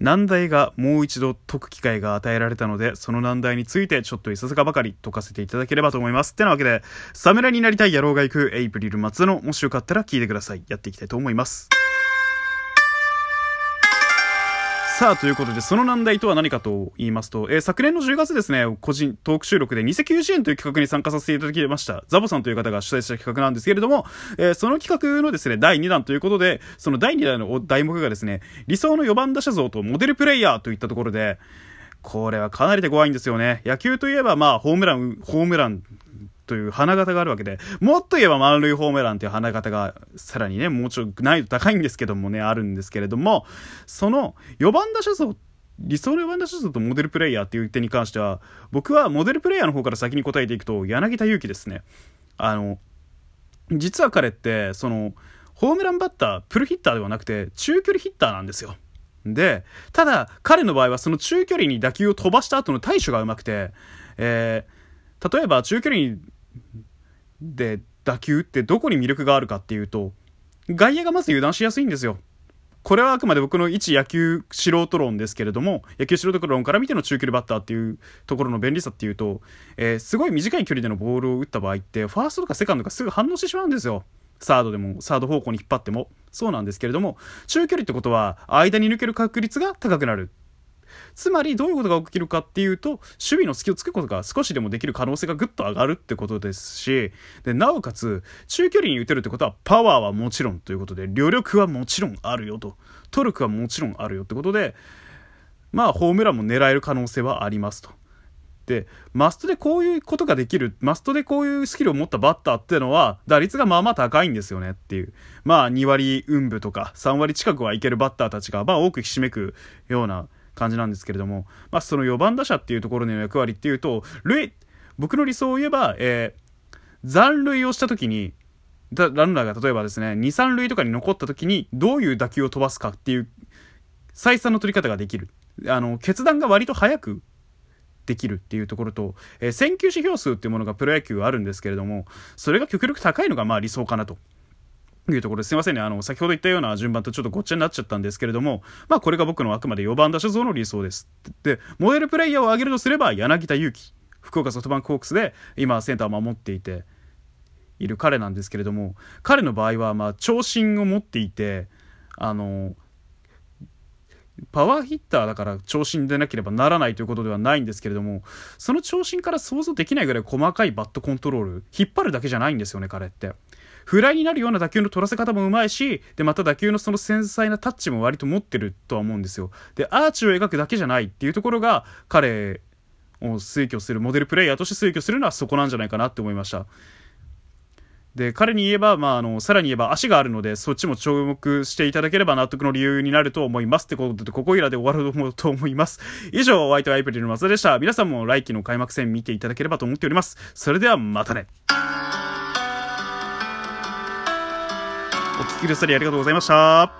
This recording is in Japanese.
難題がもう一度解く機会が与えられたので、その難題についてちょっといささかばかり解かせていただければと思います。ってなわけで、侍になりたい野郎が行くエイプリル松の、もしよかったら聞いてください。やっていきたいと思います。さあ、ということで、その難題とは何かと言いますと、えー、昨年の10月ですね、個人トーク収録で2090円という企画に参加させていただきました。ザボさんという方が主催した企画なんですけれども、えー、その企画のですね、第2弾ということで、その第2弾の題目がですね、理想の4番打者像とモデルプレイヤーといったところで、これはかなりで怖いんですよね。野球といえば、まあ、ホームラン、ホームラン、という花形があるわけで、もっと言えば満塁ホームランという花形が、さらにね、もうちょっと難易度高いんですけどもね、あるんですけれども、その4番打者像理想の4番打者像とモデルプレイヤーっていう点に関しては、僕はモデルプレイヤーの方から先に答えていくと、柳田悠岐ですね。あの、実は彼って、その、ホームランバッター、プルヒッターではなくて、中距離ヒッターなんですよ。で、ただ、彼の場合はその中距離に打球を飛ばした後の対処がうまくて、えー、例えば中距離にで打球ってどこに魅力があるかっていうと、外野がまず油断しやすいんですよ。これはあくまで僕の一野球素人論ですけれども、野球素人論から見ての中距離バッターっていうところの便利さっていうと、えー、すごい短い距離でのボールを打った場合って、ファーストとかセカンドがすぐ反応してしまうんですよ。サードでも、サード方向に引っ張っても。そうなんですけれども、中距離ってことは、間に抜ける確率が高くなる。つまりどういうことが起きるかっていうと守備の隙をつくことが少しでもできる可能性がぐっと上がるってことですしでなおかつ中距離に打てるってことはパワーはもちろんということで旅力はもちろんあるよとトルクはもちろんあるよってことでまあホームランも狙える可能性はありますと。でマストでこういうことができるマストでこういうスキルを持ったバッターっていうのは打率がまあまあ高いんですよねっていうまあ2割運部とか3割近くはいけるバッターたちがまあ多くひしめくような感じなんですけれども、まあ、その4番打者っていうところの役割っていうと、僕の理想を言えば、えー、残塁をした時に、ランナーが例えばですね、2、3塁とかに残った時に、どういう打球を飛ばすかっていう、採算の取り方ができる。あの、決断が割と早くできるっていうところと、えー、選球指標数っていうものがプロ野球あるんですけれども、それが極力高いのがまあ理想かなと。いうところですいませんね。あの、先ほど言ったような順番とちょっとごっちゃになっちゃったんですけれども、まあこれが僕のあくまで4番打者像の理想です。で、モデルプレイヤーを挙げるとすれば、柳田悠岐。福岡ソフトバンクホークスで今センターを守っていている彼なんですけれども、彼の場合はまあ長身を持っていて、あの、パワーヒッターだから長身でなければならないということではないんですけれども、その長身から想像できないぐらい細かいバットコントロール、引っ張るだけじゃないんですよね、彼って。フライになるような打球の取らせ方もうまいし、で、また打球のその繊細なタッチも割と持ってるとは思うんですよ。で、アーチを描くだけじゃないっていうところが、彼を推挙する、モデルプレイヤーとして推挙するのはそこなんじゃないかなって思いました。で、彼に言えば、まあ、あの、さらに言えば足があるので、そっちも注目していただければ納得の理由になると思います。ってことで、ここいらで終わると思います。以上、ホワイトアイプリルの松田でした。皆さんも来季の開幕戦見ていただければと思っております。それではまたね。聞きくださりありがとうございました。